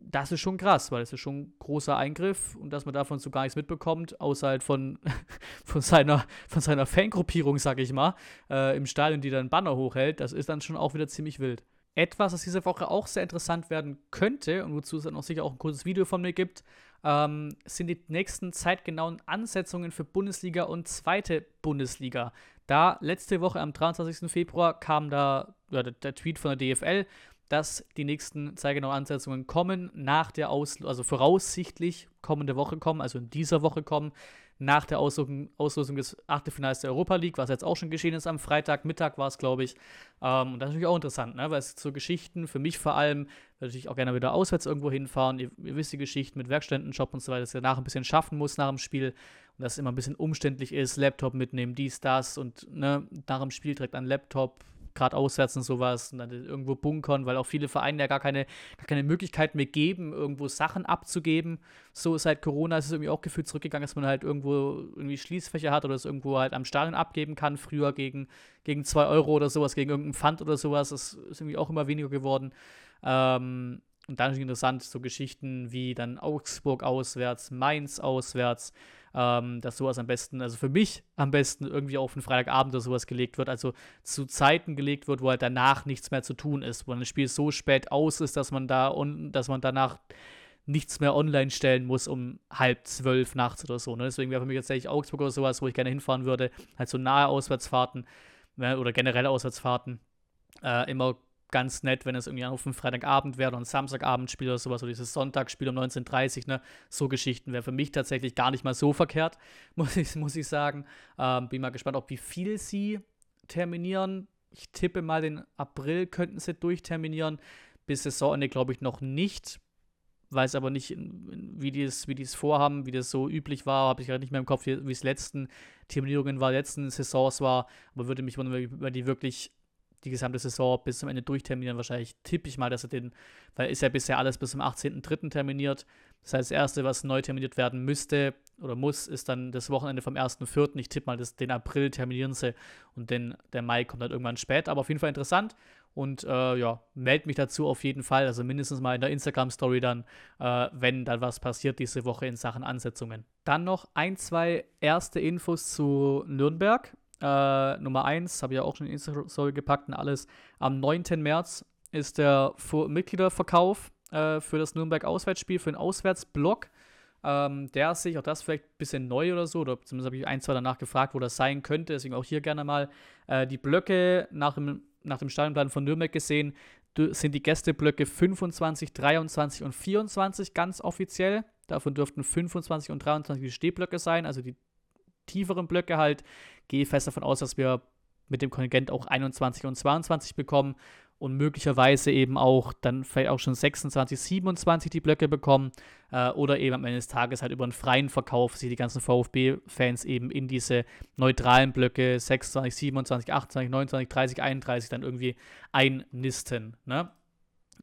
Das ist schon krass, weil es ist schon ein großer Eingriff und dass man davon so gar nichts mitbekommt, außer halt von, *laughs* von, seiner, von seiner Fangruppierung, sag ich mal, äh, im Stadion, die dann Banner hochhält, das ist dann schon auch wieder ziemlich wild. Etwas, was diese Woche auch sehr interessant werden könnte und wozu es dann auch sicher auch ein kurzes Video von mir gibt, ähm, sind die nächsten zeitgenauen Ansetzungen für Bundesliga und zweite Bundesliga. Da letzte Woche am 23. Februar kam da ja, der, der, Tweet von der DFL, dass die nächsten zeigenauen Ansetzungen kommen nach der Auslosung, also voraussichtlich kommende Woche kommen, also in dieser Woche kommen, nach der Auslosung, Auslosung des Achtelfinals der Europa League, was jetzt auch schon geschehen ist am Freitagmittag war es, glaube ich. Ähm, und das ist natürlich auch interessant, ne? weil es so Geschichten, für mich vor allem, würde ich auch gerne wieder auswärts irgendwo hinfahren. Ihr, ihr wisst die Geschichten mit Werkstättenshop und so weiter, dass ihr danach ein bisschen schaffen muss nach dem Spiel und dass es immer ein bisschen umständlich ist, Laptop mitnehmen, dies, das und ne, nach dem Spiel direkt an Laptop, gerade auswärts und sowas und dann irgendwo bunkern, weil auch viele Vereine ja gar keine, gar keine Möglichkeit mehr geben, irgendwo Sachen abzugeben. So seit Corona ist es irgendwie auch gefühlt zurückgegangen, dass man halt irgendwo irgendwie Schließfächer hat oder es irgendwo halt am Stadion abgeben kann. Früher gegen, gegen 2 Euro oder sowas, gegen irgendeinen Pfand oder sowas. Das ist irgendwie auch immer weniger geworden. Ähm, und dann ist interessant, so Geschichten wie dann Augsburg auswärts, Mainz auswärts, ähm, dass sowas am besten, also für mich am besten irgendwie auf einen Freitagabend oder sowas gelegt wird, also zu Zeiten gelegt wird, wo halt danach nichts mehr zu tun ist, wo ein Spiel so spät aus ist, dass man da und dass man danach nichts mehr online stellen muss um halb zwölf nachts oder so. Ne? Deswegen wäre für mich tatsächlich Augsburg oder sowas, wo ich gerne hinfahren würde, halt so nahe Auswärtsfahrten ne? oder generell Auswärtsfahrten äh, immer ganz nett, wenn es irgendwie auf einem Freitagabend wäre oder ein Samstagabendspiel oder sowas, oder dieses Sonntagsspiel um 19.30 Uhr, ne? So Geschichten wäre für mich tatsächlich gar nicht mal so verkehrt, *laughs* muss ich, muss ich sagen. Ähm, bin mal gespannt, ob wie viel sie terminieren. Ich tippe mal, den April könnten sie durchterminieren. Bis Saisonende glaube ich noch nicht. Weiß aber nicht, wie die es, wie es vorhaben, wie das so üblich war. Habe ich gerade nicht mehr im Kopf, wie es letzten Terminierungen war, letzten Saisons war. Aber würde mich wundern, wenn die wirklich die gesamte Saison bis zum Ende durchterminieren. Wahrscheinlich tippe ich mal, dass er den, weil ist ja bisher alles bis zum 18.03. terminiert. Das heißt, das Erste, was neu terminiert werden müsste oder muss, ist dann das Wochenende vom 1.04. Ich tippe mal, dass den April terminieren sie und den, der Mai kommt dann irgendwann später. Aber auf jeden Fall interessant. Und äh, ja, meld mich dazu auf jeden Fall, also mindestens mal in der Instagram-Story dann, äh, wenn dann was passiert diese Woche in Sachen Ansetzungen. Dann noch ein, zwei erste Infos zu Nürnberg. Äh, Nummer 1, habe ich ja auch schon in Insta-Story gepackt und alles. Am 9. März ist der Mitgliederverkauf äh, für das Nürnberg-Auswärtsspiel, für den Auswärtsblock. Ähm, der ist sich, auch das vielleicht ein bisschen neu oder so, oder zumindest habe ich ein, zwei danach gefragt, wo das sein könnte. Deswegen auch hier gerne mal äh, die Blöcke nach dem, nach dem Stadionplan von Nürnberg gesehen, sind die Gästeblöcke 25, 23 und 24 ganz offiziell. Davon dürften 25 und 23 die Stehblöcke sein, also die tieferen Blöcke halt. Gehe fest davon aus, dass wir mit dem Kontingent auch 21 und 22 bekommen und möglicherweise eben auch dann vielleicht auch schon 26, 27 die Blöcke bekommen äh, oder eben am Ende des Tages halt über einen freien Verkauf sich die ganzen VfB-Fans eben in diese neutralen Blöcke 26, 27, 28, 29, 30, 31 dann irgendwie einnisten. Ne?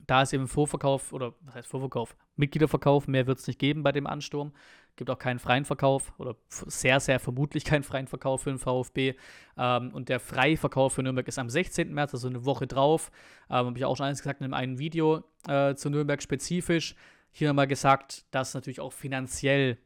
Da ist eben Vorverkauf oder was heißt Vorverkauf? Mitgliederverkauf, mehr wird es nicht geben bei dem Ansturm gibt auch keinen freien Verkauf oder sehr, sehr vermutlich keinen freien Verkauf für den VfB. Ähm, und der freie Verkauf für Nürnberg ist am 16. März, also eine Woche drauf. Ähm, Habe ich auch schon eines gesagt in einem Video äh, zu Nürnberg spezifisch. Hier nochmal gesagt, dass natürlich auch finanziell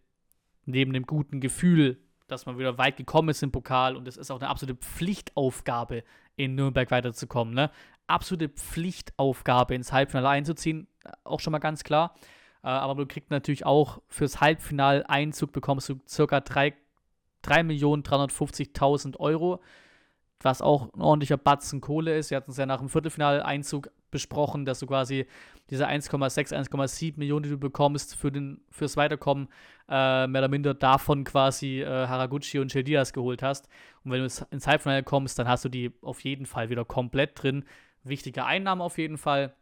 neben dem guten Gefühl, dass man wieder weit gekommen ist im Pokal und es ist auch eine absolute Pflichtaufgabe, in Nürnberg weiterzukommen. Ne? Absolute Pflichtaufgabe, ins Halbfinale einzuziehen, auch schon mal ganz klar. Äh, aber du kriegst natürlich auch fürs Halbfinal-Einzug bekommst du circa 3.350.000 Euro, was auch ein ordentlicher Batzen Kohle ist. Wir hatten es ja nach dem Viertelfinal-Einzug besprochen, dass du quasi diese 1,6, 1,7 Millionen, die du bekommst für den, fürs Weiterkommen, äh, mehr oder minder davon quasi äh, Haraguchi und Chedias geholt hast. Und wenn du ins Halbfinale kommst, dann hast du die auf jeden Fall wieder komplett drin. Wichtige Einnahmen auf jeden Fall.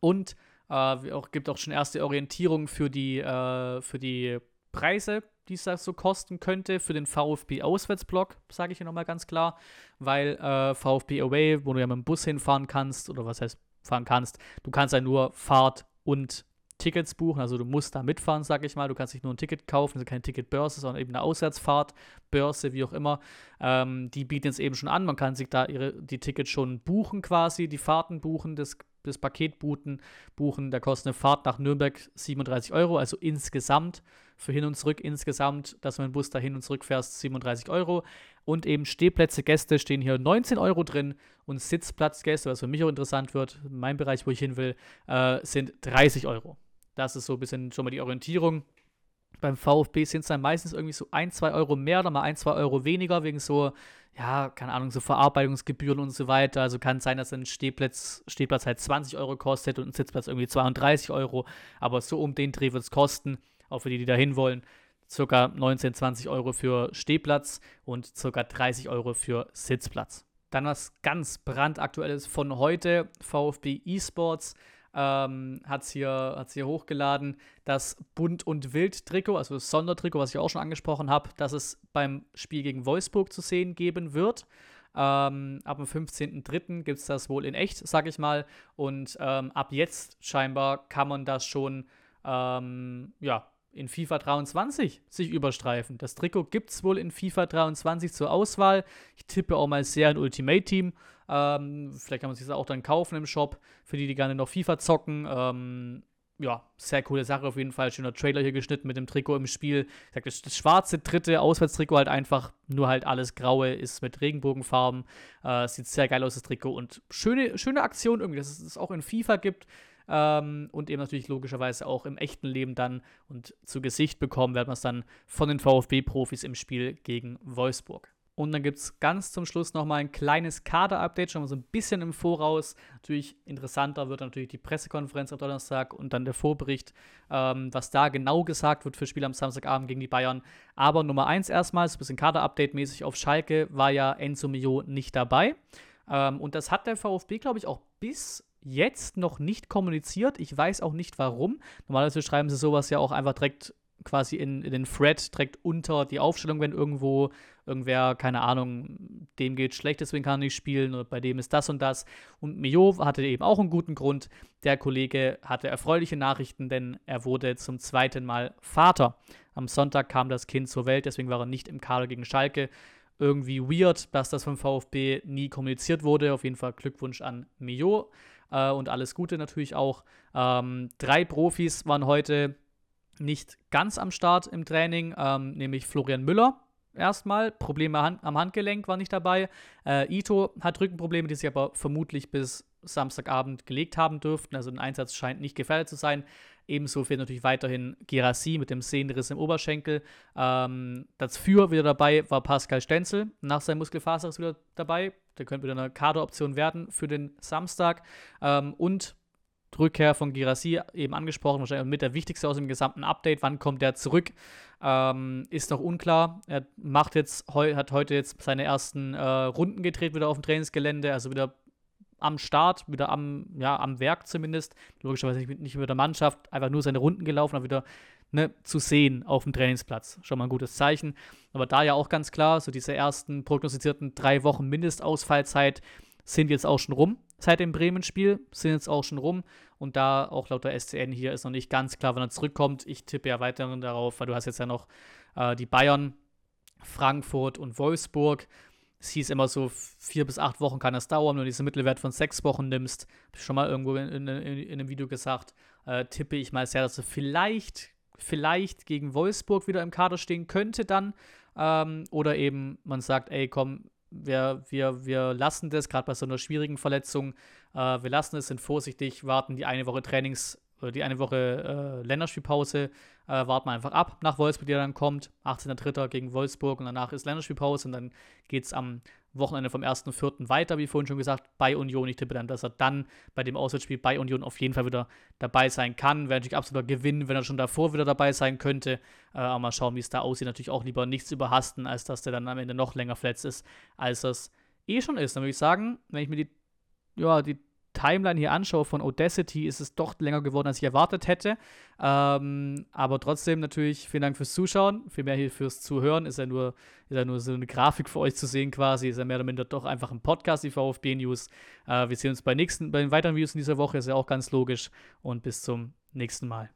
Und äh, auch, gibt auch schon erste Orientierung für die, äh, für die Preise, die es so kosten könnte für den VfB Auswärtsblock, sage ich hier nochmal ganz klar, weil äh, VfB Away, wo du ja mit dem Bus hinfahren kannst, oder was heißt fahren kannst, du kannst ja nur Fahrt und Tickets buchen, also du musst da mitfahren, sage ich mal. Du kannst nicht nur ein Ticket kaufen, also keine Ticketbörse, sondern eben eine Auswärtsfahrt, Börse, wie auch immer. Ähm, die bieten es eben schon an. Man kann sich da ihre, die Tickets schon buchen quasi, die Fahrten buchen, das das Paket buchen, buchen. Da kostet eine Fahrt nach Nürnberg 37 Euro, also insgesamt für hin und zurück insgesamt, dass du mit dem Bus da hin und zurück fährst, 37 Euro. Und eben Stehplätze, Gäste stehen hier 19 Euro drin und Sitzplatzgäste, was für mich auch interessant wird, mein Bereich, wo ich hin will, äh, sind 30 Euro. Das ist so ein bisschen schon mal die Orientierung. Beim VfB sind es dann meistens irgendwie so ein, zwei Euro mehr oder mal ein, zwei Euro weniger, wegen so, ja, keine Ahnung, so Verarbeitungsgebühren und so weiter. Also kann sein, dass ein Stehplatz, Stehplatz halt 20 Euro kostet und ein Sitzplatz irgendwie 32 Euro. Aber so um den Dreh wird es kosten, auch für die, die da hinwollen. Circa 19, 20 Euro für Stehplatz und circa 30 Euro für Sitzplatz. Dann was ganz brandaktuelles von heute, VfB eSports ähm, hat es hier, hat's hier hochgeladen, das Bunt- und Wild-Trikot, also das Sondertrikot, was ich auch schon angesprochen habe, dass es beim Spiel gegen Wolfsburg zu sehen geben wird. Ähm, ab dem 15.03. gibt es das wohl in echt, sag ich mal. Und ähm, ab jetzt scheinbar kann man das schon ähm, ja, in FIFA 23 sich überstreifen. Das Trikot gibt es wohl in FIFA 23 zur Auswahl. Ich tippe auch mal sehr in Ultimate Team. Ähm, vielleicht kann man sich das auch dann kaufen im Shop, für die, die gerne noch FIFA zocken. Ähm, ja, sehr coole Sache auf jeden Fall. Schöner Trailer hier geschnitten mit dem Trikot im Spiel. Ich sag, das, das schwarze dritte Auswärtstrikot halt einfach, nur halt alles graue, ist mit Regenbogenfarben. Äh, sieht sehr geil aus, das Trikot. Und schöne, schöne Aktion irgendwie, dass es das auch in FIFA gibt. Ähm, und eben natürlich logischerweise auch im echten Leben dann und zu Gesicht bekommen, werden wir es dann von den VfB-Profis im Spiel gegen Wolfsburg. Und dann gibt es ganz zum Schluss nochmal ein kleines Kader-Update, schon mal so ein bisschen im Voraus. Natürlich interessanter wird natürlich die Pressekonferenz am Donnerstag und dann der Vorbericht, ähm, was da genau gesagt wird für Spiel am Samstagabend gegen die Bayern. Aber Nummer eins erstmal, so ein bisschen Kader-Update-mäßig auf Schalke, war ja Enzo Mio nicht dabei. Ähm, und das hat der VfB, glaube ich, auch bis jetzt noch nicht kommuniziert. Ich weiß auch nicht warum. Normalerweise schreiben sie sowas ja auch einfach direkt quasi in, in den Thread direkt unter die Aufstellung, wenn irgendwo irgendwer, keine Ahnung, dem geht schlecht, deswegen kann er nicht spielen oder bei dem ist das und das. Und Mio hatte eben auch einen guten Grund. Der Kollege hatte erfreuliche Nachrichten, denn er wurde zum zweiten Mal Vater. Am Sonntag kam das Kind zur Welt, deswegen war er nicht im Kader gegen Schalke. Irgendwie weird, dass das vom VfB nie kommuniziert wurde. Auf jeden Fall Glückwunsch an Mio äh, und alles Gute natürlich auch. Ähm, drei Profis waren heute nicht ganz am Start im Training, ähm, nämlich Florian Müller. Erstmal, Probleme am Handgelenk war nicht dabei. Äh, Ito hat Rückenprobleme, die sich aber vermutlich bis Samstagabend gelegt haben dürften. Also ein Einsatz scheint nicht gefährdet zu sein. Ebenso fehlt natürlich weiterhin Gerassi mit dem Sehnenriss im Oberschenkel. Ähm, dafür wieder dabei war Pascal Stenzel. Nach seinem Muskelfaser ist wieder dabei. Der könnte wieder eine Kaderoption werden für den Samstag. Ähm, und Rückkehr von Girassi eben angesprochen, wahrscheinlich mit der wichtigste aus dem gesamten Update. Wann kommt er zurück? Ähm, ist noch unklar. Er macht jetzt, heu, hat heute jetzt seine ersten äh, Runden gedreht wieder auf dem Trainingsgelände, also wieder am Start, wieder am, ja, am Werk zumindest. Logischerweise nicht, nicht mit der Mannschaft, einfach nur seine Runden gelaufen, aber wieder ne, zu sehen auf dem Trainingsplatz. Schon mal ein gutes Zeichen. Aber da ja auch ganz klar, so diese ersten prognostizierten drei Wochen Mindestausfallzeit sind jetzt auch schon rum. Seit dem Bremen-Spiel sind jetzt auch schon rum. Und da auch laut der SCN hier ist noch nicht ganz klar, wann er zurückkommt. Ich tippe ja weiterhin darauf, weil du hast jetzt ja noch äh, die Bayern, Frankfurt und Wolfsburg. Es hieß immer so, vier bis acht Wochen kann das dauern. Wenn du diesen Mittelwert von sechs Wochen nimmst, habe ich schon mal irgendwo in, in, in, einem Video gesagt, äh, tippe ich mal sehr, dass er vielleicht, vielleicht gegen Wolfsburg wieder im Kader stehen könnte dann. Ähm, oder eben man sagt, ey, komm, wir, wir, wir lassen das, gerade bei so einer schwierigen Verletzung, äh, wir lassen es, sind vorsichtig, warten die eine Woche Trainings, oder die eine Woche äh, Länderspielpause, äh, warten wir einfach ab nach Wolfsburg, die dann kommt. 18.03. gegen Wolfsburg und danach ist Länderspielpause und dann geht es am Wochenende vom 1.4. weiter, wie vorhin schon gesagt, bei Union. Ich tippe dann, dass er dann bei dem Auswärtsspiel bei Union auf jeden Fall wieder dabei sein kann. Wäre natürlich absoluter Gewinn, wenn er schon davor wieder dabei sein könnte. Äh, aber mal schauen, wie es da aussieht. Natürlich auch lieber nichts überhasten, als dass der dann am Ende noch länger verletzt ist, als das eh schon ist. Dann würde ich sagen, wenn ich mir die, ja, die Timeline hier anschaue von Audacity, ist es doch länger geworden, als ich erwartet hätte. Ähm, aber trotzdem natürlich vielen Dank fürs Zuschauen, viel mehr hier fürs Zuhören. Ist ja nur, ist ja nur so eine Grafik für euch zu sehen quasi. Ist ja mehr oder minder doch einfach ein Podcast, die VfB News. Äh, wir sehen uns bei, nächsten, bei den weiteren Videos in dieser Woche, ist ja auch ganz logisch. Und bis zum nächsten Mal.